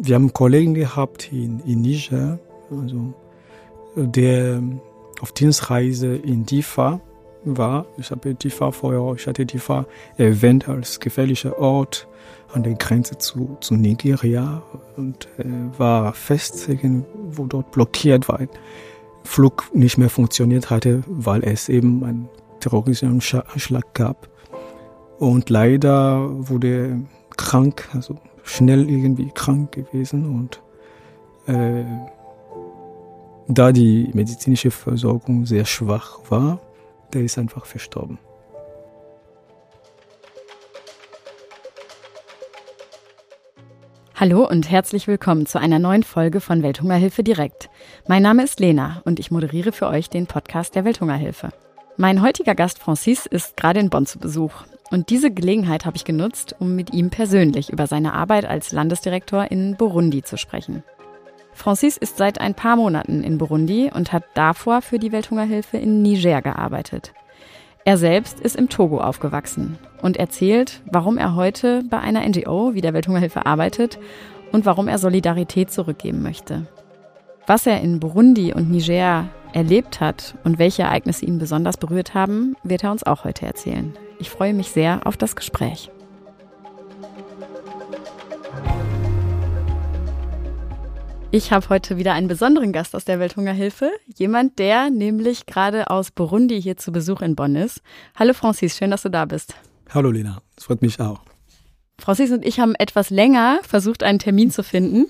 wir haben Kollegen gehabt in, in Niger, also, der auf Dienstreise in Difa war. Ich habe Difa vorher, ich hatte Difa erwähnt als gefährlicher Ort an der Grenze zu, zu Nigeria und äh, war fest, wo dort blockiert war. Flug nicht mehr funktioniert hatte, weil es eben einen terroristischen Anschlag gab. Und leider wurde er krank, also schnell irgendwie krank gewesen und äh, da die medizinische Versorgung sehr schwach war, der ist einfach verstorben. Hallo und herzlich willkommen zu einer neuen Folge von Welthungerhilfe direkt. Mein Name ist Lena und ich moderiere für euch den Podcast der Welthungerhilfe. Mein heutiger Gast Francis ist gerade in Bonn zu Besuch und diese Gelegenheit habe ich genutzt, um mit ihm persönlich über seine Arbeit als Landesdirektor in Burundi zu sprechen. Francis ist seit ein paar Monaten in Burundi und hat davor für die Welthungerhilfe in Niger gearbeitet. Er selbst ist im Togo aufgewachsen und erzählt, warum er heute bei einer NGO wie der Welthungerhilfe arbeitet und warum er Solidarität zurückgeben möchte. Was er in Burundi und Niger erlebt hat und welche Ereignisse ihn besonders berührt haben, wird er uns auch heute erzählen. Ich freue mich sehr auf das Gespräch. Ich habe heute wieder einen besonderen Gast aus der Welthungerhilfe. Jemand, der nämlich gerade aus Burundi hier zu Besuch in Bonn ist. Hallo Francis, schön, dass du da bist. Hallo Lena, es freut mich auch. Francis und ich haben etwas länger versucht, einen Termin zu finden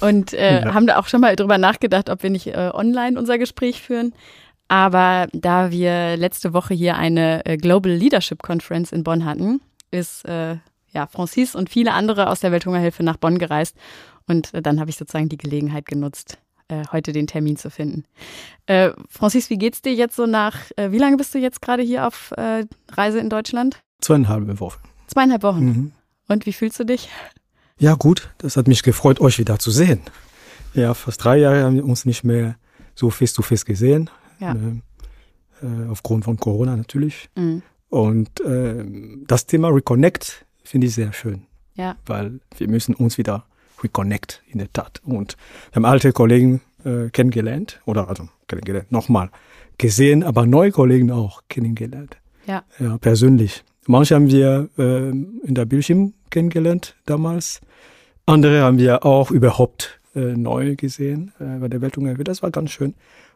und äh, ja. haben da auch schon mal drüber nachgedacht, ob wir nicht äh, online unser Gespräch führen. Aber da wir letzte Woche hier eine äh, Global Leadership Conference in Bonn hatten, ist äh, ja Francis und viele andere aus der Welthungerhilfe nach Bonn gereist und äh, dann habe ich sozusagen die Gelegenheit genutzt, äh, heute den Termin zu finden. Äh, Francis, wie geht's dir jetzt so nach, wie lange bist du jetzt gerade hier auf Reise in Deutschland? Zweieinhalb Wochen. Zweieinhalb Wochen. Mhm. Und wie fühlst du dich? Ja, gut. Das hat mich gefreut, euch wieder zu sehen. Ja, fast drei Jahre haben wir uns nicht mehr so face to face gesehen. Ja. Äh, aufgrund von Corona natürlich. Mhm. Und äh, das Thema Reconnect finde ich sehr schön. Ja. Weil wir müssen uns wieder reconnect in der Tat. Und wir haben alte Kollegen äh, kennengelernt oder also kennengelernt, nochmal gesehen, aber neue Kollegen auch kennengelernt. Ja. Ja, persönlich. Manche haben wir äh, in der Bildschirm kennengelernt damals. Andere haben wir auch überhaupt äh, neu gesehen äh, bei der Welthungerhilfe. Das war ganz schön.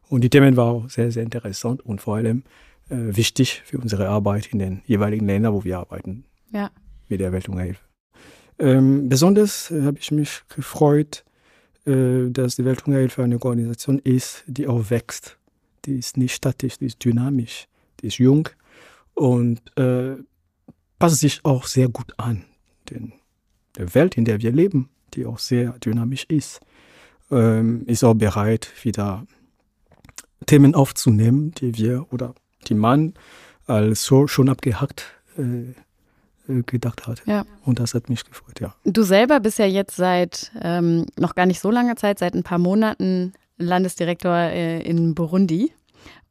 Und die Themen waren auch sehr, sehr interessant und vor allem äh, wichtig für unsere Arbeit in den jeweiligen Ländern, wo wir arbeiten. Ja. Mit der Welthungerhilfe. Ähm, besonders äh, habe ich mich gefreut, äh, dass die Welthungerhilfe eine Organisation ist, die auch wächst. Die ist nicht statisch, die ist dynamisch, die ist jung und äh, passt sich auch sehr gut an. Denn der Welt, in der wir leben, die auch sehr dynamisch ist, ähm, ist auch bereit, wieder Themen aufzunehmen, die wir oder die man als so schon abgehackt äh, äh, gedacht hat. Ja. Und das hat mich gefreut, ja. Du selber bist ja jetzt seit ähm, noch gar nicht so langer Zeit, seit ein paar Monaten Landesdirektor äh, in Burundi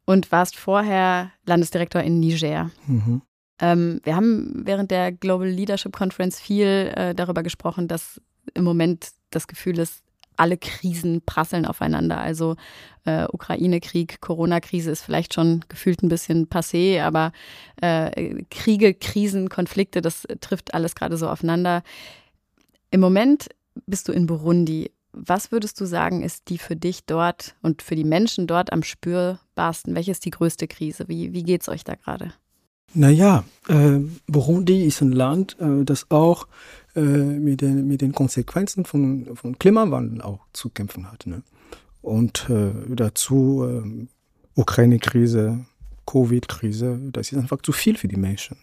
und warst vorher Landesdirektor in Niger. Mhm. Ähm, wir haben während der Global Leadership Conference viel äh, darüber gesprochen, dass im Moment das Gefühl ist, alle Krisen prasseln aufeinander. Also äh, Ukraine-Krieg, Corona-Krise ist vielleicht schon gefühlt ein bisschen passé, aber äh, Kriege, Krisen, Konflikte, das trifft alles gerade so aufeinander. Im Moment bist du in Burundi. Was würdest du sagen, ist die für dich dort und für die Menschen dort am spürbarsten? Welche ist die größte Krise? Wie, wie geht es euch da gerade? Naja, äh, Burundi ist ein Land, äh, das auch äh, mit, den, mit den Konsequenzen von, von Klimawandel auch zu kämpfen hat. Ne? Und äh, dazu äh, Ukraine-Krise, Covid-Krise, das ist einfach zu viel für die Menschen.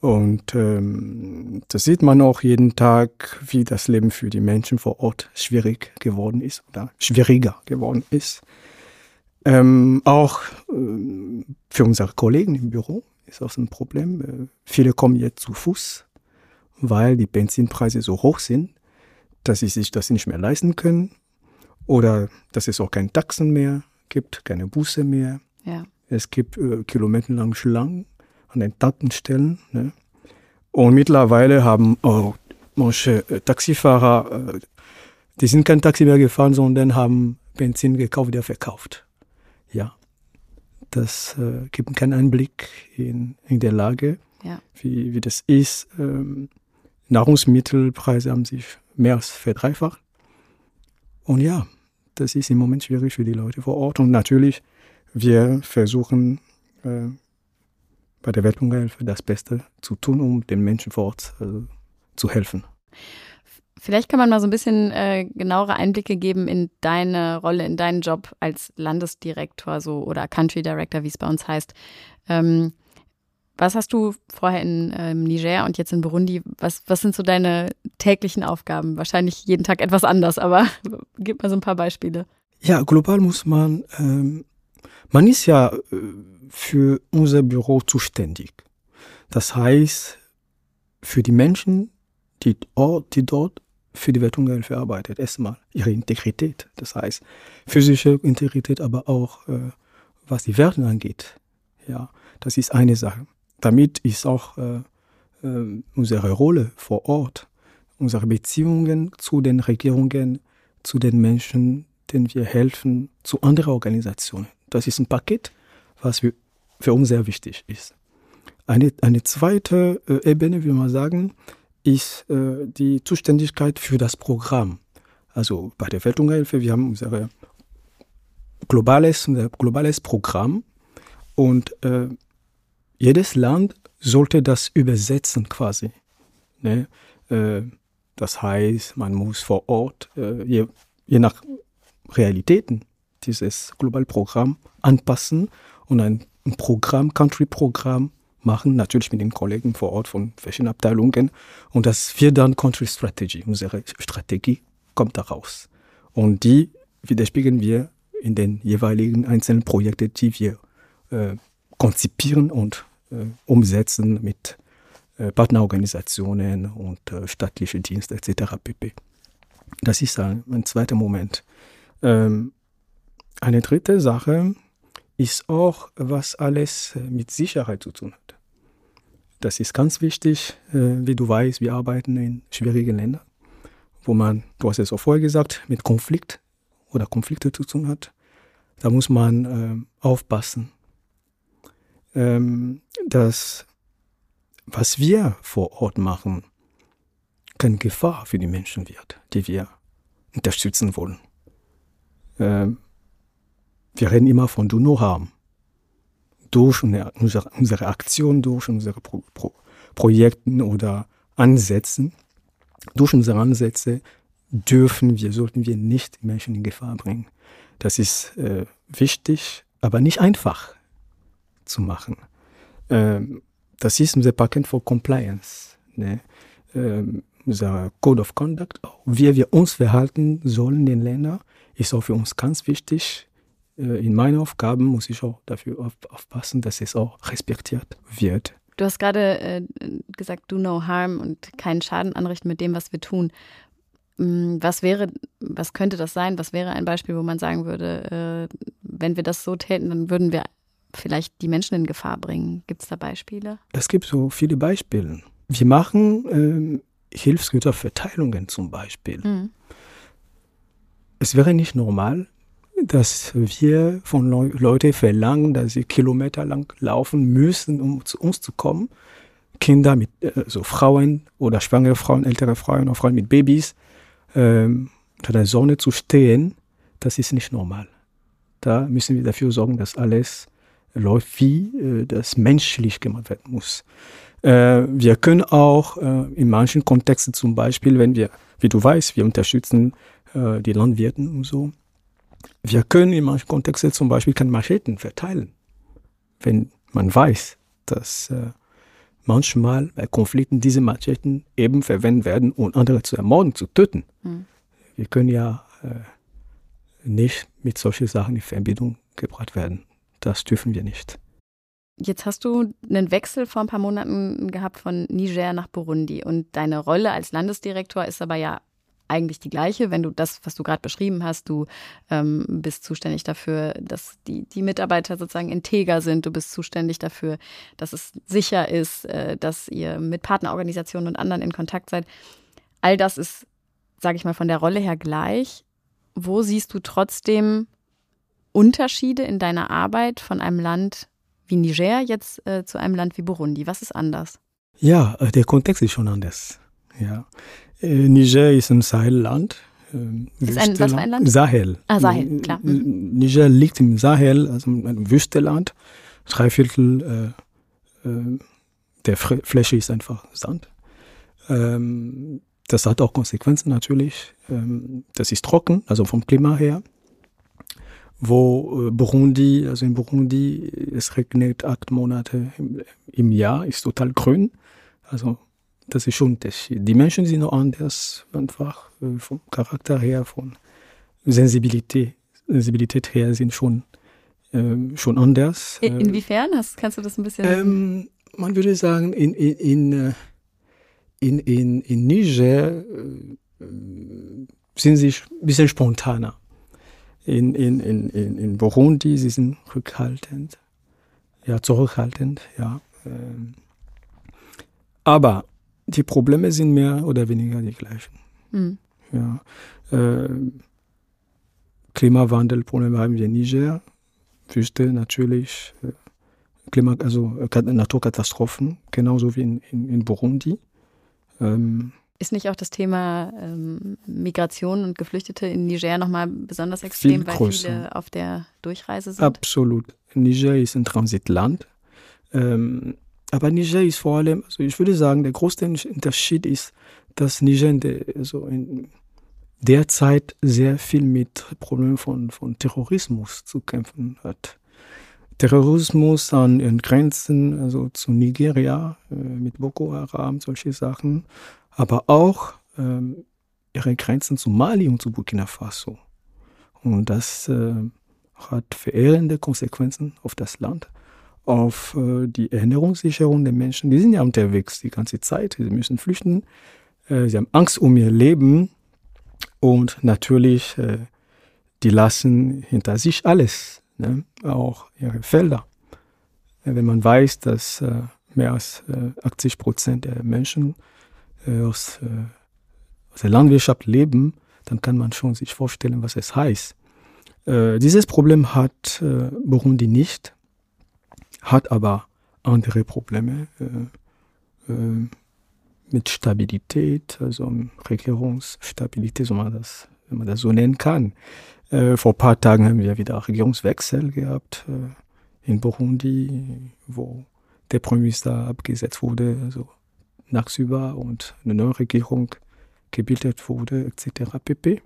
Und ähm, das sieht man auch jeden Tag, wie das Leben für die Menschen vor Ort schwierig geworden ist oder schwieriger geworden ist. Ähm, auch äh, für unsere Kollegen im Büro ist auch ein Problem. Äh, viele kommen jetzt zu Fuß weil die Benzinpreise so hoch sind, dass sie sich das nicht mehr leisten können oder dass es auch keine Taxen mehr gibt, keine Busse mehr. Ja. Es gibt äh, kilometerlange Schlangen an den Tankstellen. Ne? Und mittlerweile haben auch manche äh, Taxifahrer äh, die sind kein Taxi mehr gefahren, sondern haben Benzin gekauft, wieder verkauft. Das äh, gibt keinen Einblick in, in der Lage, ja. wie, wie das ist. Ähm, Nahrungsmittelpreise haben sich mehr als verdreifacht. Und ja, das ist im Moment schwierig für die Leute vor Ort. Und natürlich, wir versuchen äh, bei der Welthungerhilfe das Beste zu tun, um den Menschen vor Ort äh, zu helfen. Vielleicht kann man mal so ein bisschen äh, genauere Einblicke geben in deine Rolle, in deinen Job als Landesdirektor so oder Country Director, wie es bei uns heißt. Ähm, was hast du vorher in ähm, Niger und jetzt in Burundi? Was, was sind so deine täglichen Aufgaben? Wahrscheinlich jeden Tag etwas anders, aber gib mal so ein paar Beispiele. Ja, global muss man, ähm, man ist ja äh, für unser Büro zuständig. Das heißt, für die Menschen, die, die dort für die Welthungerhilfe arbeitet. Erstmal ihre Integrität, das heißt physische Integrität, aber auch äh, was die Werte angeht. Ja, das ist eine Sache. Damit ist auch äh, äh, unsere Rolle vor Ort, unsere Beziehungen zu den Regierungen, zu den Menschen, denen wir helfen, zu anderen Organisationen. Das ist ein Paket, was für uns sehr wichtig ist. Eine, eine zweite äh, Ebene, wie man sagen, ist äh, die Zuständigkeit für das Programm. Also bei der Welthungerhilfe, wir haben unser globales, unser globales Programm und äh, jedes Land sollte das übersetzen quasi. Ne? Äh, das heißt, man muss vor Ort, äh, je, je nach Realitäten, dieses globale Programm anpassen und ein, ein Programm, Country-Programm machen, natürlich mit den Kollegen vor Ort von verschiedenen Abteilungen. Und das wird dann Country Strategy. Unsere Strategie kommt daraus. Und die widerspiegeln wir in den jeweiligen einzelnen Projekten, die wir äh, konzipieren und äh, umsetzen mit äh, Partnerorganisationen und äh, staatliche Dienste etc. pp. Das ist ein, ein zweiter Moment. Ähm, eine dritte Sache ist auch, was alles mit Sicherheit zu tun hat. Das ist ganz wichtig, äh, wie du weißt, wir arbeiten in schwierigen Ländern, wo man, du hast es auch vorher gesagt, mit Konflikt oder Konflikte zu tun hat. Da muss man äh, aufpassen, ähm, dass was wir vor Ort machen, keine Gefahr für die Menschen wird, die wir unterstützen wollen. Wir reden immer von Do No Harm durch unsere, unsere Aktion, durch unsere Pro, Pro, Projekten oder Ansätzen, durch unsere Ansätze dürfen wir, sollten wir nicht Menschen in Gefahr bringen. Das ist äh, wichtig, aber nicht einfach zu machen. Ähm, das ist unser Paket for Compliance. Ne? Ähm, unser Code of Conduct, wie wir uns verhalten sollen in den Ländern, ist auch für uns ganz wichtig. Äh, in meinen Aufgaben muss ich auch dafür aufpassen, dass es auch respektiert wird. Du hast gerade äh, gesagt, do no harm und keinen Schaden anrichten mit dem, was wir tun. Mm, was wäre, was könnte das sein? Was wäre ein Beispiel, wo man sagen würde, äh, wenn wir das so täten, dann würden wir vielleicht die Menschen in Gefahr bringen? Gibt es da Beispiele? Es gibt so viele Beispiele. Wir machen äh, Hilfsgüterverteilungen zum Beispiel. Mhm. Es wäre nicht normal, dass wir von Le Leuten verlangen, dass sie kilometerlang laufen müssen, um zu uns zu kommen. Kinder mit, also Frauen oder schwangere Frauen, ältere Frauen oder Frauen mit Babys ähm, unter der Sonne zu stehen, das ist nicht normal. Da müssen wir dafür sorgen, dass alles läuft, wie äh, das menschlich gemacht werden muss. Äh, wir können auch äh, in manchen Kontexten zum Beispiel, wenn wir, wie du weißt, wir unterstützen äh, die Landwirten und so, wir können in manchen Kontexten zum Beispiel keine Macheten verteilen, wenn man weiß, dass äh, manchmal bei Konflikten diese Macheten eben verwendet werden, um andere zu ermorden, zu töten. Mhm. Wir können ja äh, nicht mit solchen Sachen in Verbindung gebracht werden. Das dürfen wir nicht. Jetzt hast du einen Wechsel vor ein paar Monaten gehabt von Niger nach Burundi und deine Rolle als Landesdirektor ist aber ja eigentlich die gleiche, wenn du das, was du gerade beschrieben hast, du ähm, bist zuständig dafür, dass die, die Mitarbeiter sozusagen integer sind, du bist zuständig dafür, dass es sicher ist, äh, dass ihr mit Partnerorganisationen und anderen in Kontakt seid. All das ist sage ich mal, von der Rolle her gleich. Wo siehst du trotzdem Unterschiede in deiner Arbeit von einem Land wie Niger jetzt äh, zu einem Land wie Burundi? Was ist anders? Ja, äh, der Kontext ist schon anders. Ja. Äh, Niger ist ein Sahelland. Äh, ist ein, was für ein Land? Sahel. Ah, Sahel, klar. Mhm. Niger liegt im Sahel, also ein Wüsteland. Drei Viertel äh, äh, der Fläche ist einfach Sand. Ähm, das hat auch Konsequenzen natürlich. Ähm, das ist trocken, also vom Klima her wo äh, Burundi, also in Burundi, es regnet acht Monate im, im, Jahr, ist total grün. Also das ist schon Unterschied. Die Menschen sind noch anders, einfach äh, vom Charakter her, von Sensibilität, Sensibilität her sind schon, äh, schon anders. In, äh, inwiefern? Hast, kannst du das ein bisschen? Ähm, man würde sagen, in, in, in, äh, in, in, Niger sind sie ein bisschen spontaner in, in, in, in Burundi, sie sind rückhaltend, ja, zurückhaltend, ja. Ähm. Aber die Probleme sind mehr oder weniger die gleichen. Mhm. Ja. Äh, Klimawandelprobleme haben wir in Niger, Wüste natürlich, äh, Klima, also äh, Naturkatastrophen, genauso wie in, in, in Burundi. Ähm, ist nicht auch das Thema ähm, Migration und Geflüchtete in Niger nochmal besonders extrem, weil viele auf der Durchreise sind? Absolut. Niger ist ein Transitland. Ähm, aber Niger ist vor allem, also ich würde sagen, der größte Unterschied ist, dass Niger in der, also in der Zeit sehr viel mit Problemen von, von Terrorismus zu kämpfen hat. Terrorismus an den Grenzen, also zu Nigeria äh, mit Boko Haram, solche Sachen aber auch ähm, ihre Grenzen zu Mali und zu Burkina Faso. Und das äh, hat verheerende Konsequenzen auf das Land, auf äh, die Ernährungssicherung der Menschen. Die sind ja unterwegs die ganze Zeit, sie müssen flüchten, äh, sie haben Angst um ihr Leben und natürlich, äh, die lassen hinter sich alles, ne? auch ihre Felder. Wenn man weiß, dass äh, mehr als 80 äh, Prozent der Menschen äh, aus, äh, der Landwirtschaft leben, dann kann man schon sich vorstellen, was es heißt. Äh, dieses Problem hat äh, Burundi nicht, hat aber andere Probleme äh, äh, mit Stabilität, also Regierungsstabilität, so man das, wenn man das so nennen kann. vor ein paar Tagen haben wir wieder Regierungswechsel gehabt in Burundi, wo der Premierminister abgesetzt wurde, also tagsüber und eine neue Regierung gebildet wurde, etc. pp.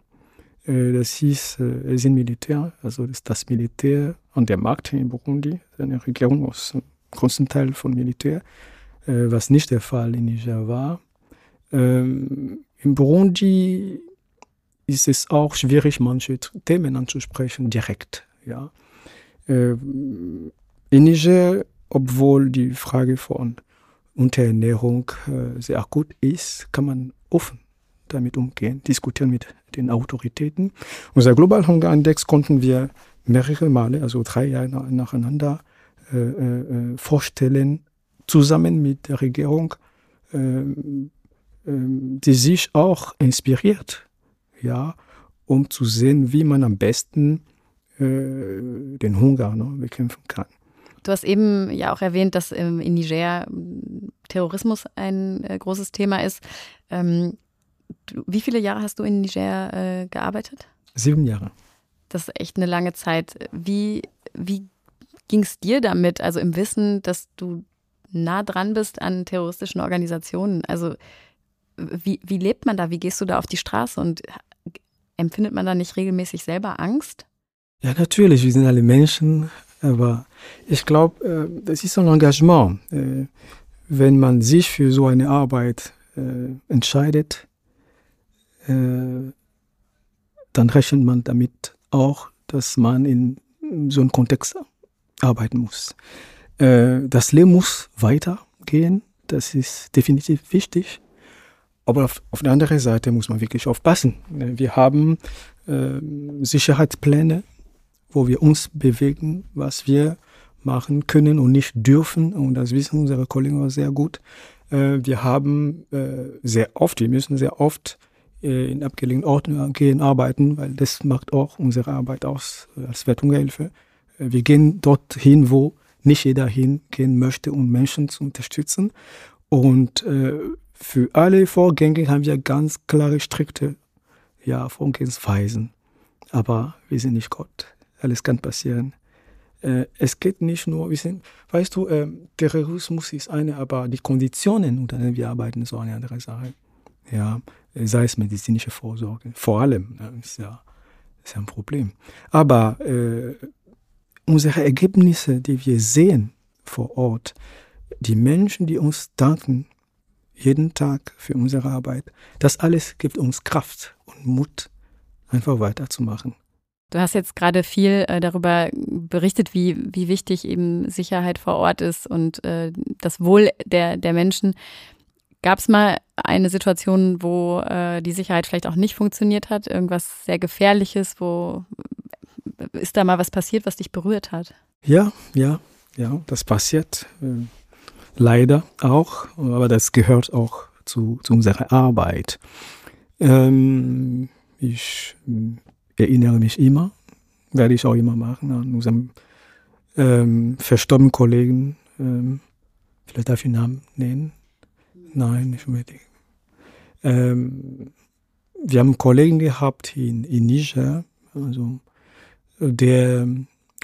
Äh, das hieß, äh, sind Militär, also das, Militär an der Macht in Burundi, eine Regierung aus einem großen Teil von Militär, äh, was nicht der Fall in Niger war. Ähm, in Burundi ist es auch schwierig, manche Themen anzusprechen, direkt. Ja. In Niger, obwohl die Frage von Unterernährung äh, sehr akut ist, kann man offen damit umgehen, diskutieren mit den Autoritäten. Unser Global Hunger Index konnten wir mehrere Male, also drei Jahre nacheinander, äh, äh, vorstellen, zusammen mit der Regierung, äh, äh, die sich auch inspiriert, ja, um zu sehen, wie man am besten äh, den Hunger ne, bekämpfen kann. Du hast eben ja auch erwähnt, dass in Niger Terrorismus ein äh, großes Thema ist. Ähm, wie viele Jahre hast du in Niger äh, gearbeitet? Sieben Jahre. Das ist echt eine lange Zeit. Wie, wie ging es dir damit, also im Wissen, dass du nah dran bist an terroristischen Organisationen? Also wie, wie lebt man da? Wie gehst du da auf die Straße? Und empfindet man da nicht regelmäßig selber Angst? Ja, natürlich. Wir sind alle Menschen. Aber ich glaube, äh, das ist ein Engagement. Äh, wenn man sich für so eine Arbeit äh, entscheidet, dann rechnet man damit auch, dass man in so einem Kontext arbeiten muss. Äh, das Leben muss weitergehen. Das ist definitiv wichtig. Aber auf, auf der anderen Seite muss man wirklich aufpassen. Wir haben äh, Sicherheitspläne wo wir uns bewegen, was wir machen können und nicht dürfen. Und das wissen unsere Kollegen auch sehr gut. Äh, wir haben äh, sehr oft, wir müssen sehr oft äh, in abgelegenen Orten gehen arbeiten, weil das macht auch unsere Arbeit aus äh, als Wertungshilfe. Äh, wir gehen dorthin, wo nicht jeder hingehen möchte, um Menschen zu unterstützen. Und äh, für alle Vorgänge haben wir ganz klare, strikte ja, Vorgehensweisen. Aber wir sind nicht Gott. Alles kann passieren. Äh, es geht nicht nur, wir sind, weißt du, äh, Terrorismus ist eine, aber die Konditionen, unter denen wir arbeiten, ist auch eine andere Sache. Ja, sei es medizinische Vorsorge, vor allem, ne, ist ja, ist ein Problem. Aber äh, unsere Ergebnisse, die wir sehen vor Ort, die Menschen, die uns danken, jeden Tag für unsere Arbeit, das alles gibt uns Kraft und Mut, einfach weiterzumachen. Du hast jetzt gerade viel äh, darüber berichtet, wie, wie wichtig eben Sicherheit vor Ort ist und äh, das Wohl der, der Menschen. Gab es mal eine Situation, wo äh, die Sicherheit vielleicht auch nicht funktioniert hat? Irgendwas sehr Gefährliches? Wo ist da mal was passiert, was dich berührt hat? Ja, ja, ja, das passiert. Äh, leider auch, aber das gehört auch zu, zu unserer Arbeit. Ähm, ich äh, erinnere mich immer, werde ich auch immer machen, an unseren ähm, verstorbenen Kollegen. Ähm, vielleicht darf ich den Namen nennen. Nein, nicht unbedingt. Ähm, wir haben Kollegen gehabt in, in Niger, also, der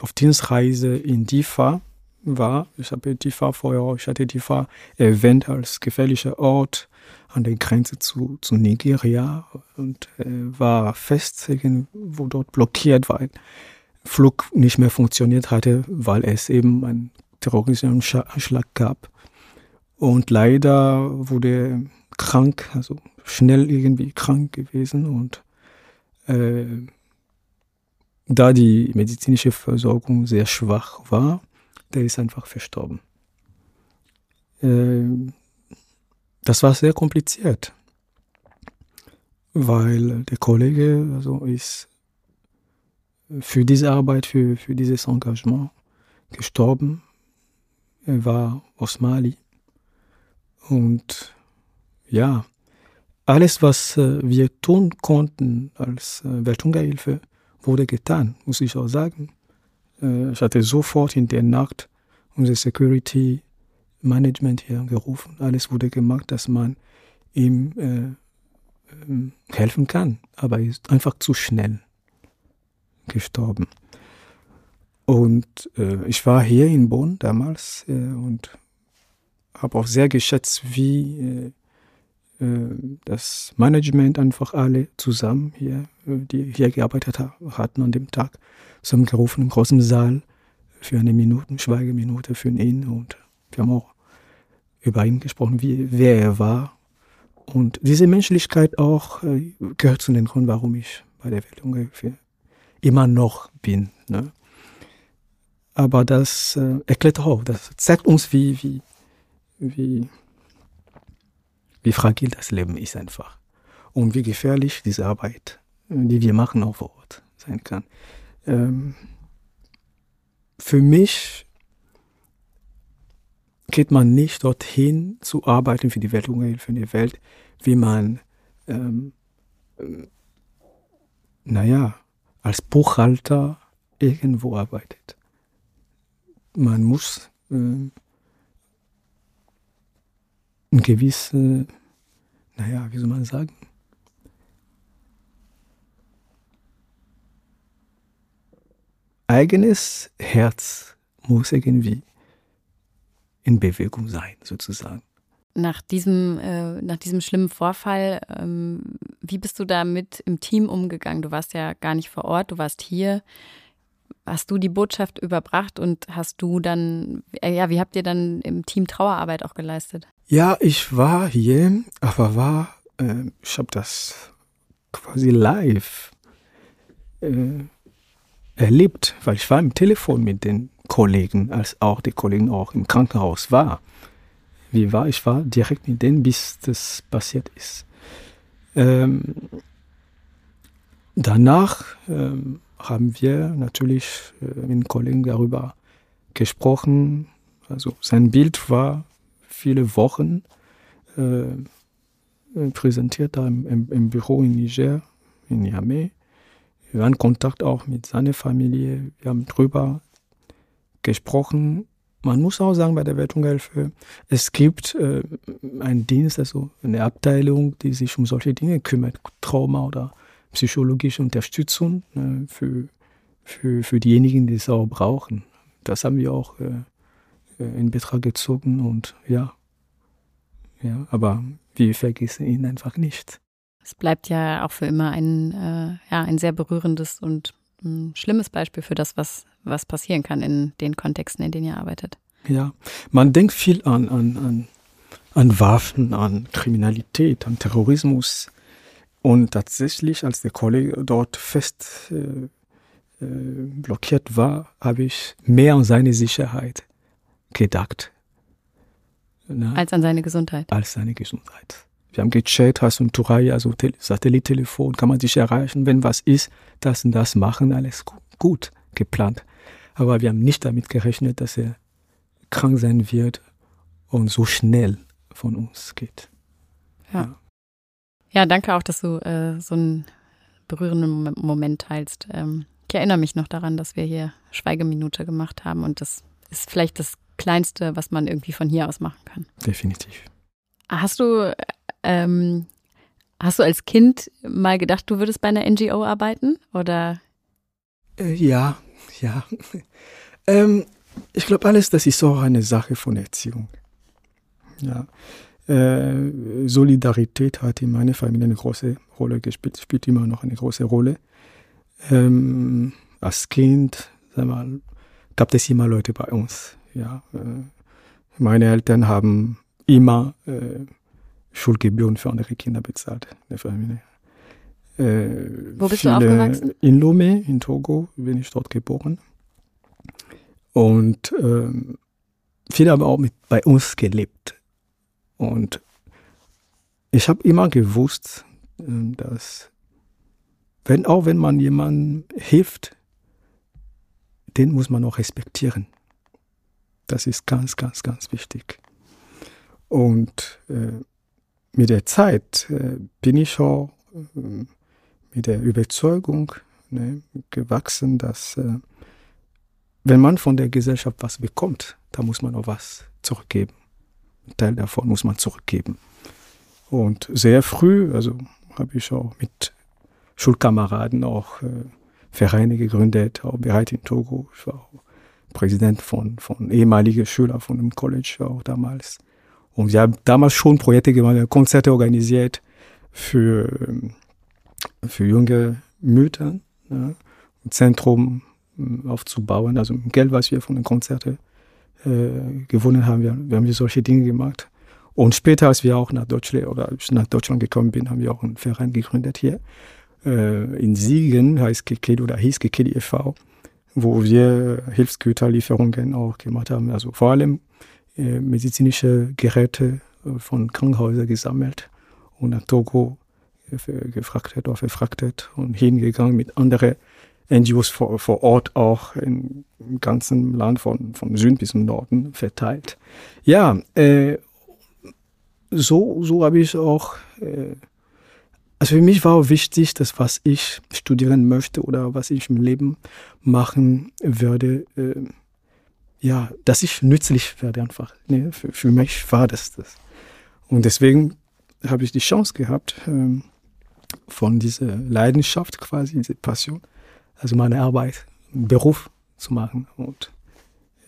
auf Dienstreise in Difa war. Ich habe Difa vorher, ich hatte Difa erwähnt als gefährlicher Ort an der Grenze zu, zu Nigeria und äh, war fest wo dort blockiert, weil Flug nicht mehr funktioniert hatte, weil es eben einen terroristischen Anschlag gab. Und leider wurde krank, also schnell irgendwie krank gewesen und äh, da die medizinische Versorgung sehr schwach war, der ist einfach verstorben. Äh, das war sehr kompliziert, weil der Kollege also ist für diese Arbeit, für, für dieses Engagement gestorben. Er war aus Mali. Und ja, alles, was äh, wir tun konnten als äh, Welthungerhilfe, wurde getan, muss ich auch sagen. Äh, ich hatte sofort in der Nacht unser Security Management hier gerufen. Alles wurde gemacht, dass man ihm äh, ähm, helfen kann. Aber er ist einfach zu schnell gestorben. Und äh, ich war hier in Bonn damals äh, und habe auch sehr geschätzt, wie äh, äh, das Management einfach alle zusammen hier, die hier gearbeitet hatten an dem Tag, zusammengerufen im großen Saal für eine Minute, Schweigeminute für ihn und wir haben auch über ihn gesprochen, wie, wer er war. Und diese Menschlichkeit auch äh, gehört zu den Gründen, warum ich bei der Welthungerhilfe immer noch bin. Ne? Aber das äh, erklärt auch, das zeigt uns, wie, wie, wie, wie fragil das Leben ist einfach. Und wie gefährlich diese Arbeit, die wir machen, auch vor Ort sein kann. Ähm, für mich geht man nicht dorthin zu arbeiten für die Welthungerhilfe in der Welt, wie man, ähm, ähm, naja, als Buchhalter irgendwo arbeitet. Man muss äh, eine gewisse, naja, wie soll man sagen, eigenes Herz muss irgendwie in Bewegung sein, sozusagen. Nach diesem, äh, nach diesem schlimmen Vorfall, ähm, wie bist du damit im Team umgegangen? Du warst ja gar nicht vor Ort, du warst hier. Hast du die Botschaft überbracht und hast du dann, äh, ja, wie habt ihr dann im Team Trauerarbeit auch geleistet? Ja, ich war hier, aber war, äh, ich habe das quasi live äh, erlebt, weil ich war im Telefon mit den Kollegen, als auch die Kollegen auch im Krankenhaus war. Wie war ich war direkt mit denen, bis das passiert ist. Ähm, danach ähm, haben wir natürlich äh, mit Kollegen darüber gesprochen. Also sein Bild war viele Wochen äh, präsentiert da im, im, im, Büro in Niger, in Niamey. Wir waren in Kontakt auch mit seiner Familie. Wir haben drüber gesprochen. Man muss auch sagen, bei der Welthungerhilfe, es gibt äh, einen Dienst, also eine Abteilung, die sich um solche Dinge kümmert, Trauma oder psychologische Unterstützung äh, für, für, für diejenigen, die es auch brauchen. Das haben wir auch äh, äh in Betracht gezogen und ja, ja, aber wir vergessen ihn einfach nicht. Es bleibt ja auch für immer ein, äh, ja, ein sehr berührendes und ein schlimmes Beispiel für das, was, was passieren kann in den Kontexten, in denen ihr arbeitet. Ja, man denkt viel an, an, an, an Waffen, an Kriminalität, an Terrorismus. Und tatsächlich, als der Kollege dort fest äh, äh, blockiert war, habe ich mehr an seine Sicherheit gedacht. Na, als an seine Gesundheit. Als seine Gesundheit. Wir haben gecheckt, hast du ein Turaya, also Satellittelefon, kann man dich erreichen, wenn was ist, das und das machen, alles gut, gut geplant. Aber wir haben nicht damit gerechnet, dass er krank sein wird und so schnell von uns geht. Ja. Ja, danke auch, dass du äh, so einen berührenden Moment teilst. Ähm, ich erinnere mich noch daran, dass wir hier Schweigeminute gemacht haben und das ist vielleicht das Kleinste, was man irgendwie von hier aus machen kann. Definitiv. Hast du, ähm, hast du als Kind mal gedacht, du würdest bei einer NGO arbeiten? Oder? Äh, ja, ja. ähm, ich glaube, alles das ist auch eine Sache von Erziehung. Ja. Äh, Solidarität hat in meiner Familie eine große Rolle gespielt, spielt immer noch eine große Rolle. Ähm, als Kind, sag mal, gab es immer Leute bei uns. Ja, äh, meine Eltern haben immer äh, Schulgebühren für andere Kinder bezahlt, der Familie. Äh, Wo bist viele, du aufgewachsen? In Lomé, in Togo, bin ich dort geboren. Und ähm, viele haben auch mit bei uns gelebt. Und ich habe immer gewusst, ähm, dass wenn auch wenn man jemandem hilft, den muss man auch respektieren. Das ist ganz, ganz, ganz wichtig. Und äh, mit der Zeit äh, bin ich auch äh, mit der Überzeugung ne, gewachsen, dass äh, wenn man von der Gesellschaft was bekommt, da muss man auch was zurückgeben. Ein Teil davon muss man zurückgeben. Und sehr früh, also habe ich auch mit Schulkameraden auch äh, Vereine gegründet, auch bereit in Togo. Ich war auch Präsident von, von ehemaligen Schülern von dem College auch damals. Und wir haben damals schon Projekte gemacht, Konzerte organisiert für, für junge Mütter, ja, ein Zentrum hm, aufzubauen. Also Geld, was wir von den Konzerten äh, gewonnen haben, wir, wir haben solche Dinge gemacht. Und später, als wir auch nach Deutschland oder nach Deutschland gekommen bin, haben wir auch einen Verein gegründet hier. Äh, in Siegen heißt Kekeli oder hieß Kekeli e.V wo wir Hilfsgüterlieferungen auch gemacht haben. Also vor allem äh, medizinische Geräte äh, von Krankenhäusern gesammelt und nach Togo äh, gefrachtet oder verfrachtet und hingegangen mit anderen NGOs vor, vor Ort auch im ganzen Land von, von Süden bis zum Norden verteilt. Ja, äh, so, so habe ich auch äh, also für mich war auch wichtig, dass was ich studieren möchte oder was ich im Leben machen würde, äh, ja, dass ich nützlich werde einfach. Ne? Für, für mich war das das. Und deswegen habe ich die Chance gehabt, ähm, von dieser Leidenschaft quasi, diese Passion, also meine Arbeit, einen Beruf zu machen. Und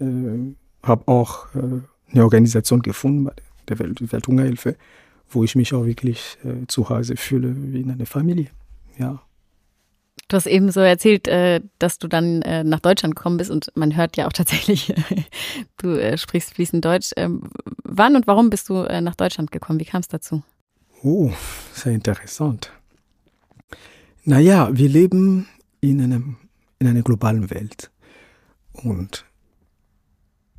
äh, habe auch äh, eine Organisation gefunden bei der Welt, Welthungerhilfe, wo ich mich auch wirklich äh, zu Hause fühle, wie in einer Familie. Ja. Du hast eben so erzählt, äh, dass du dann äh, nach Deutschland gekommen bist und man hört ja auch tatsächlich, du äh, sprichst fließend Deutsch. Ähm, wann und warum bist du nach Deutschland gekommen? Wie kam es dazu? Oh, sehr interessant. Naja, wir leben in, einem, in einer globalen Welt. Und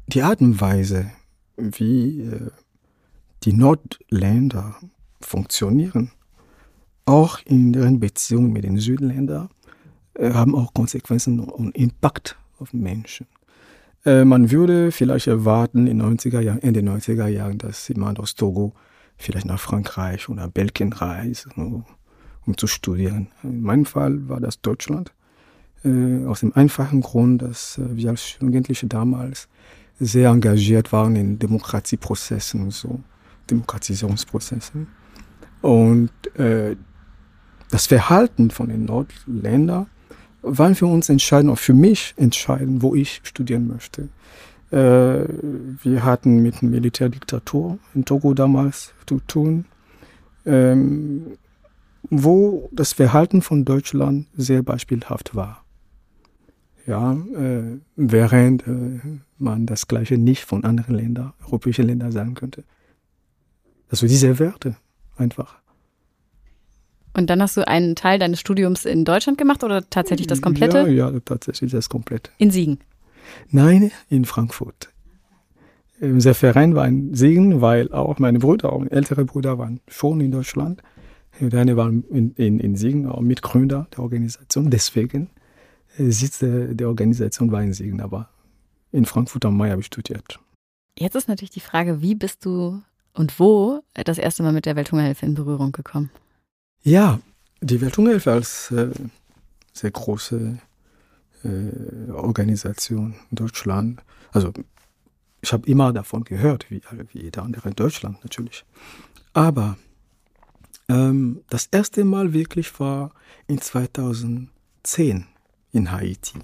die Art und Weise, wie äh, die Nordländer funktionieren, auch in deren Beziehung mit den Südländern, äh, haben auch Konsequenzen und Impact auf Menschen. Äh, man würde vielleicht erwarten in 90er Jahren, Ende 90er Jahren, dass jemand aus Togo vielleicht nach Frankreich oder Belgien reisen, um zu studieren. In meinem Fall war das Deutschland. Äh, aus dem einfachen Grund, dass äh, wir als Jugendliche damals sehr engagiert waren in Demokratieprozessen und so, Demokratisierungsprozessen. Und äh, das Verhalten von den Nordländern war für uns entscheidend, auch für mich entscheidend, wo ich studieren möchte. Äh, wir hatten mit Militärdiktatur in Togo damals zu tun, ähm, wo das Verhalten von Deutschland sehr beispielhaft war. Ja, äh, während äh, man das Gleiche nicht von anderen Ländern, europäischen Ländern sagen könnte. Also diese Werte einfach. Und dann hast du einen Teil deines Studiums in Deutschland gemacht oder tatsächlich das komplette? Ja, ja tatsächlich das komplette. In Siegen? Nein, in Frankfurt. Unser Verein war in Siegen, weil auch meine Brüder, auch ältere Brüder waren schon in Deutschland. Der eine war in, in, in Siegen, auch Mitgründer der Organisation. Deswegen Sitz der Organisation war in Siegen, aber in Frankfurt am Main habe ich studiert. Jetzt ist natürlich die Frage, wie bist du und wo das erste Mal mit der Welthungerhilfe in Berührung gekommen? Ja, die Welthungerhilfe als äh, sehr große äh, Organisation in Deutschland. Also ich habe immer davon gehört, wie, wie jeder andere in Deutschland natürlich. Aber ähm, das erste Mal wirklich war in 2010 in Haiti.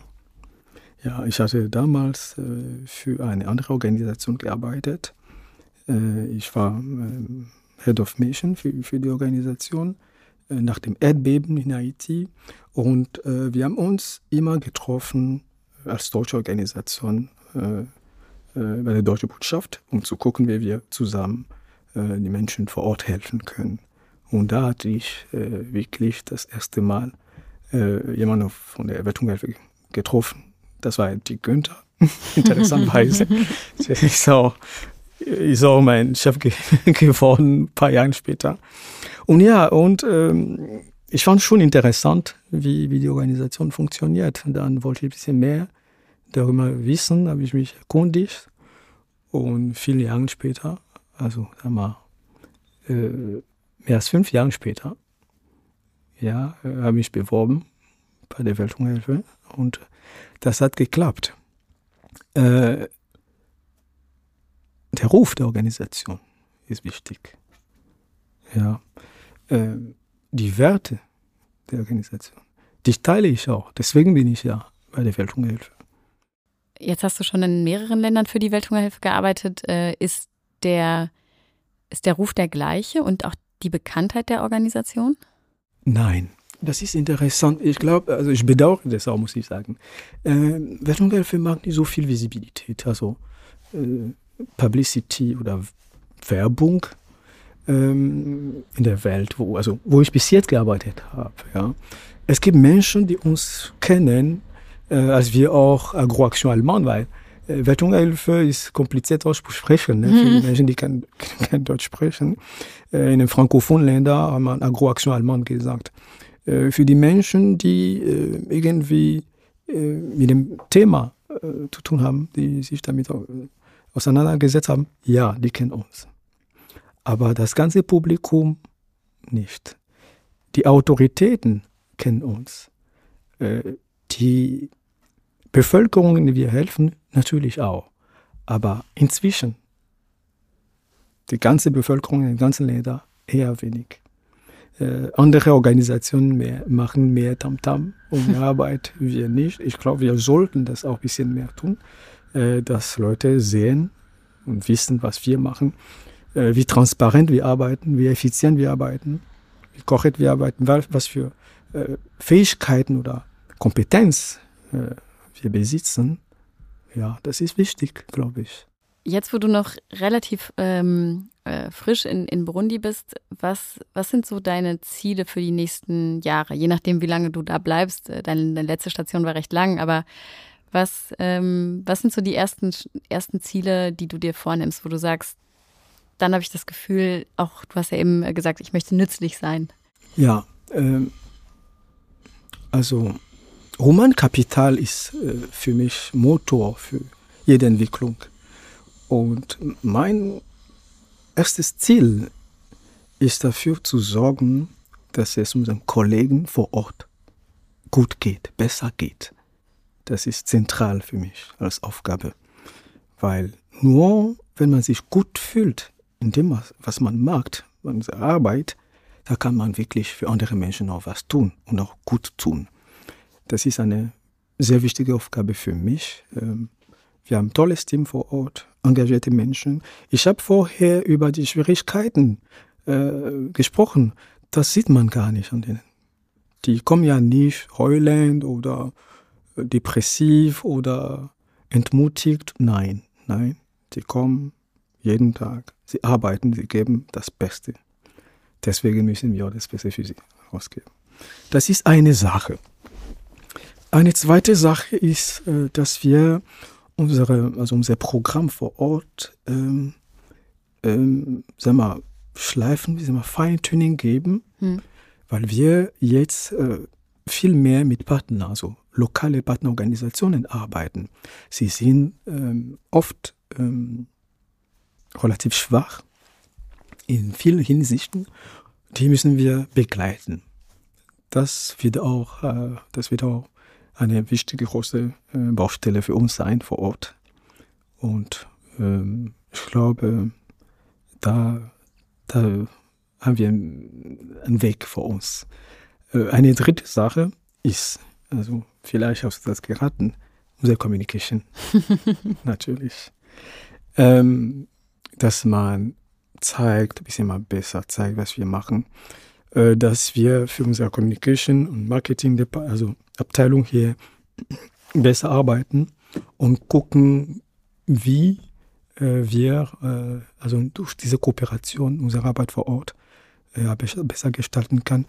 Ja, ich hatte damals äh, für eine andere Organisation gearbeitet. Äh, ich war äh, Head of Mission für, für die Organisation äh, nach dem Erdbeben in Haiti. Und äh, wir haben uns immer getroffen als deutsche Organisation äh, bei der deutschen Botschaft, um zu gucken, wie wir zusammen die Menschen vor Ort helfen können. Und da hatte ich wirklich das erste Mal äh, jemanden von der Welthungerhilfe getroffen. Das war die Günther. Interessanterweise. ist auch, ist auch mein Chef ge geworden, ein paar Jahre später. Und ja, und ähm, ich fand schon interessant, wie, wie die Organisation funktioniert. Dann wollte ich ein bisschen mehr darüber wissen, habe ich mich erkundigt. Und viele Jahre später, also sag mal, äh, mehr als fünf Jahre später, ja, habe mich beworben bei der Welthungerhilfe und das hat geklappt. Äh, der Ruf der Organisation ist wichtig. Ja, äh, die Werte der Organisation, die teile ich auch. Deswegen bin ich ja bei der Welthungerhilfe. Jetzt hast du schon in mehreren Ländern für die Welthungerhilfe gearbeitet. Äh, ist der, ist der Ruf der gleiche und auch die Bekanntheit der Organisation? Nein, das ist interessant. Ich glaube, also ich bedauere das auch, muss ich sagen. Äh, Welthungerhilfe mag nicht so viel Visibilität, also äh, Publicity oder Werbung ähm, in der Welt, wo, also, wo ich bis jetzt gearbeitet habe. Ja. Es gibt Menschen, die uns kennen, äh, als wir auch Agroaction Allemand, weil äh, Welthungerhilfe ist kompliziert auszusprechen. Ne? Mhm. Für Menschen, die kein, kein Deutsch sprechen. Äh, in den frankophonen Ländern haben wir Agroaction Allemand gesagt. Äh, für die Menschen, die irgendwie mit dem Thema zu tun haben, die sich damit auseinandergesetzt haben, ja, die kennen uns. Aber das ganze Publikum nicht. Die Autoritäten kennen uns. Die Bevölkerung, die wir helfen, natürlich auch. Aber inzwischen, die ganze Bevölkerung in den ganzen Ländern eher wenig. Äh, andere Organisationen mehr, machen mehr Tamtam -Tam um Arbeit, wir nicht. Ich glaube, wir sollten das auch ein bisschen mehr tun, äh, dass Leute sehen und wissen, was wir machen, äh, wie transparent wir arbeiten, wie effizient wir arbeiten, wie korrekt wir arbeiten, was für äh, Fähigkeiten oder Kompetenz äh, wir besitzen. Ja, das ist wichtig, glaube ich. Jetzt, wo du noch relativ ähm, äh, frisch in, in Burundi bist, was, was sind so deine Ziele für die nächsten Jahre? Je nachdem, wie lange du da bleibst. Äh, deine, deine letzte Station war recht lang, aber was, ähm, was sind so die ersten, ersten Ziele, die du dir vornimmst, wo du sagst, dann habe ich das Gefühl, auch du hast ja eben gesagt, ich möchte nützlich sein. Ja, ähm, also Humankapital ist äh, für mich Motor für jede Entwicklung. Und mein erstes Ziel ist dafür zu sorgen, dass es unseren Kollegen vor Ort gut geht, besser geht. Das ist zentral für mich als Aufgabe, weil nur wenn man sich gut fühlt in dem, was man macht, unsere Arbeit, da kann man wirklich für andere Menschen auch was tun und auch gut tun. Das ist eine sehr wichtige Aufgabe für mich. Ähm, wir haben ein tolles Team vor Ort, engagierte Menschen. Ich habe vorher über die Schwierigkeiten äh, gesprochen. Das sieht man gar nicht an denen. Die kommen ja nicht heulend oder depressiv oder entmutigt. Nein, nein. Die kommen jeden Tag. Sie arbeiten, sie geben das Beste. Deswegen müssen wir das Beste für sie ausgeben. Das ist eine Sache. Eine zweite Sache ist, äh, dass wir unsere, also unser Programm vor Ort, ähm, ähm, sag mal, schleifen, wie sag mal, Feintuning geben, hm. weil wir jetzt äh, viel mehr mit Partnern, also lokale Partnerorganisationen arbeiten. Sie sind ähm, oft ähm, relativ schwach in vielen Hinsichten. Die müssen wir begleiten. Das wird auch, äh, das wird auch eine wichtige große äh, Baustelle für uns sein vor Ort. Und ähm, ich glaube, da, da haben wir einen Weg vor uns. Äh, eine dritte Sache ist, also vielleicht hast du das geraten, unsere Communication. Natürlich. Ähm, dass man zeigt, ein bisschen mal besser zeigt, was wir machen, äh, dass wir für unsere Communication und Marketing, also Abteilung hier besser arbeiten und gucken, wie äh, wir äh, also durch diese Kooperation unsere Arbeit vor Ort äh, besser gestalten kann.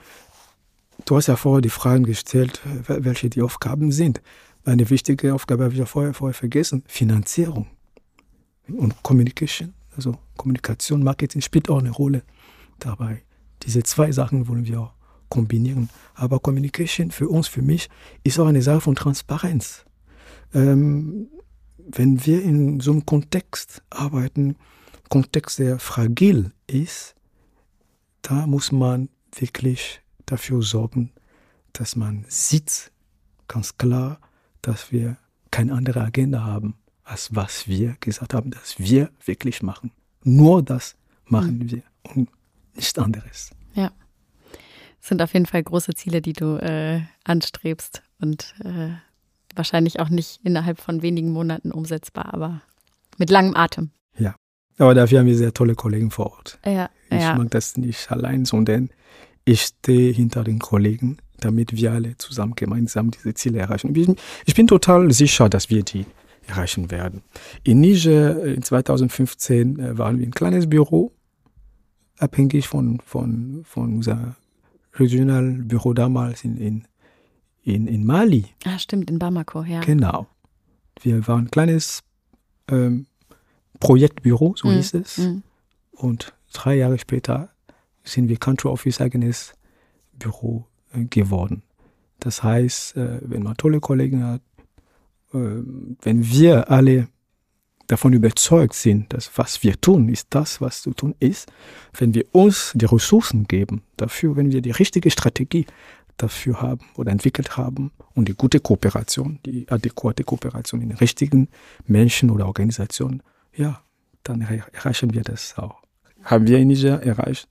Du hast ja vorher die Fragen gestellt, welche die Aufgaben sind. Eine wichtige Aufgabe habe ich ja vorher, vorher vergessen, Finanzierung und Communication. Also Kommunikation, Marketing spielt auch eine Rolle dabei. Diese zwei Sachen wollen wir auch kombinieren. Aber Communication für uns, für mich, ist auch eine Sache von Transparenz. Ähm, wenn wir in so einem Kontext arbeiten, Kontext, der fragil ist, da muss man wirklich dafür sorgen, dass man sieht, ganz klar, dass wir keine andere Agenda haben, als was wir gesagt haben, dass wir wirklich machen. Nur das machen mhm. wir und nichts anderes. Ja. Sind auf jeden Fall große Ziele, die du äh, anstrebst und äh, wahrscheinlich auch nicht innerhalb von wenigen Monaten umsetzbar, aber mit langem Atem. Ja, aber dafür haben wir sehr tolle Kollegen vor Ort. Ja, ich ja. mag das nicht allein, sondern ich stehe hinter den Kollegen, damit wir alle zusammen gemeinsam diese Ziele erreichen. Ich bin, total sicher, dass wir die erreichen werden. In Niger in 2015 äh, waren wir ein kleines Büro, abhängig von, von, von unser Regionalbüro damals in, in, in, in Mali. Ah, stimmt, in Bamako, ja. Genau. Wir waren ein kleines ähm, Projektbüro, so mm, hieß es. Mm. Und drei Jahre später sind wir Country Office eigenes Büro äh, geworden. Das heißt, äh, wenn man tolle Kollegen hat, äh, wenn wir alle davon überzeugt sind, dass was wir tun, ist das, was zu tun ist, wenn wir uns die Ressourcen geben dafür, wenn wir die richtige Strategie dafür haben oder entwickelt haben und die gute Kooperation, die adäquate Kooperation in den richtigen Menschen oder Organisationen, ja, dann erreichen wir das auch. Haben wir in Niger erreicht,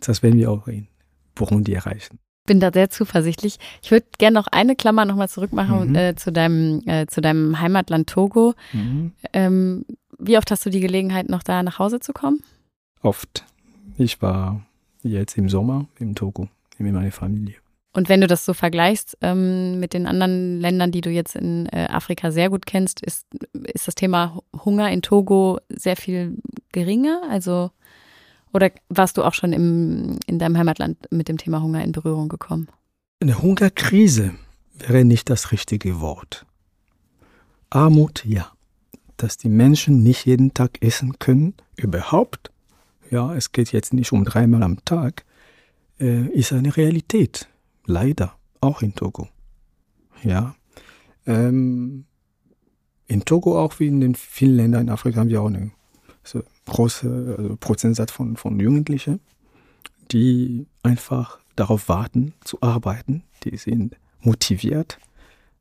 das werden wir auch in Burundi erreichen bin da sehr zuversichtlich. Ich würde gerne noch eine Klammer nochmal zurückmachen mhm. äh, zu, deinem, äh, zu deinem Heimatland Togo. Mhm. Ähm, wie oft hast du die Gelegenheit, noch da nach Hause zu kommen? Oft. Ich war jetzt im Sommer im Togo mit meiner Familie. Und wenn du das so vergleichst ähm, mit den anderen Ländern, die du jetzt in äh, Afrika sehr gut kennst, ist, ist das Thema Hunger in Togo sehr viel geringer? Also oder warst du auch schon im, in deinem Heimatland mit dem Thema Hunger in Berührung gekommen? Eine Hungerkrise wäre nicht das richtige Wort. Armut, ja. Dass die Menschen nicht jeden Tag essen können, überhaupt, ja, es geht jetzt nicht um dreimal am Tag, äh, ist eine Realität. Leider, auch in Togo. Ja. Ähm, in Togo, auch wie in den vielen Ländern in Afrika, haben wir auch eine so große also Prozentsatz von, von Jugendlichen. die einfach darauf warten zu arbeiten. Die sind motiviert,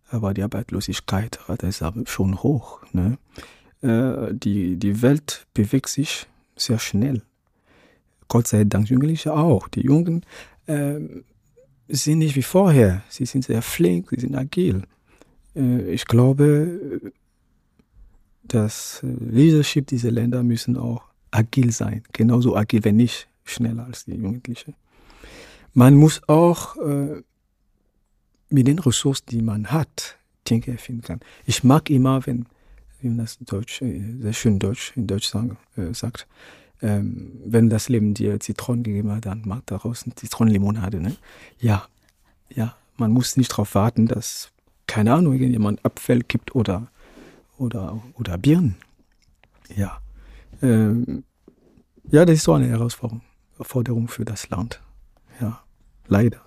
aber die Arbeitslosigkeit ist aber schon hoch. Ne? Äh, die, die Welt bewegt sich sehr schnell. Gott sei Dank Jugendliche auch. Die Jungen äh, sind nicht wie vorher. Sie sind sehr flink, sie sind agil. Äh, ich glaube, das Leadership dieser Länder müssen auch agil sein. Genauso agil, wenn nicht schneller als die Jugendlichen. Man muss auch äh, mit den Ressourcen, die man hat, Dinge erfinden kann. Ich mag immer, wenn, wie man das Deutsch, äh, sehr schön Deutsch, in Deutsch sagen, äh, sagt, ähm, wenn das Leben dir Zitronen gegeben hat, dann mach daraus eine Zitronenlimonade. Ne? Ja, ja, man muss nicht darauf warten, dass, keine Ahnung, jemand Apfel gibt oder, oder, oder Birnen. Ja, ähm, ja, das ist so eine Herausforderung für das Land. Ja, leider.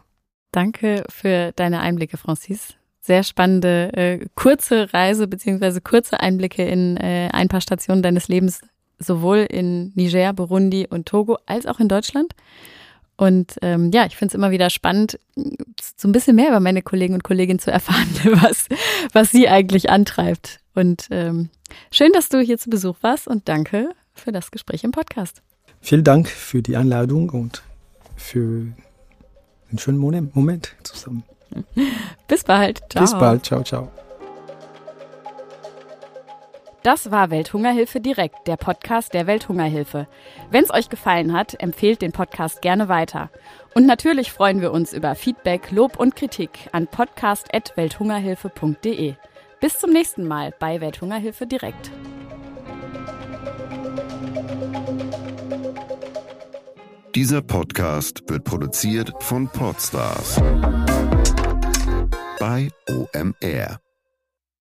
Danke für deine Einblicke, Francis. Sehr spannende, äh, kurze Reise beziehungsweise kurze Einblicke in äh, ein paar Stationen deines Lebens, sowohl in Niger, Burundi und Togo als auch in Deutschland. Und ähm, ja, ich finde es immer wieder spannend, so ein bisschen mehr über meine Kollegen und Kolleginnen zu erfahren, was, was sie eigentlich antreibt. Und ähm, schön, dass du hier zu Besuch warst und danke für das Gespräch im Podcast. Vielen Dank für die Einladung und für einen schönen Moment zusammen. Bis bald. Ciao. Bis bald. Ciao, ciao. Das war Welthungerhilfe direkt, der Podcast der Welthungerhilfe. Wenn es euch gefallen hat, empfehlt den Podcast gerne weiter. Und natürlich freuen wir uns über Feedback, Lob und Kritik an podcast.welthungerhilfe.de. Bis zum nächsten Mal bei Welthungerhilfe direkt. Dieser Podcast wird produziert von Podstars bei OMR.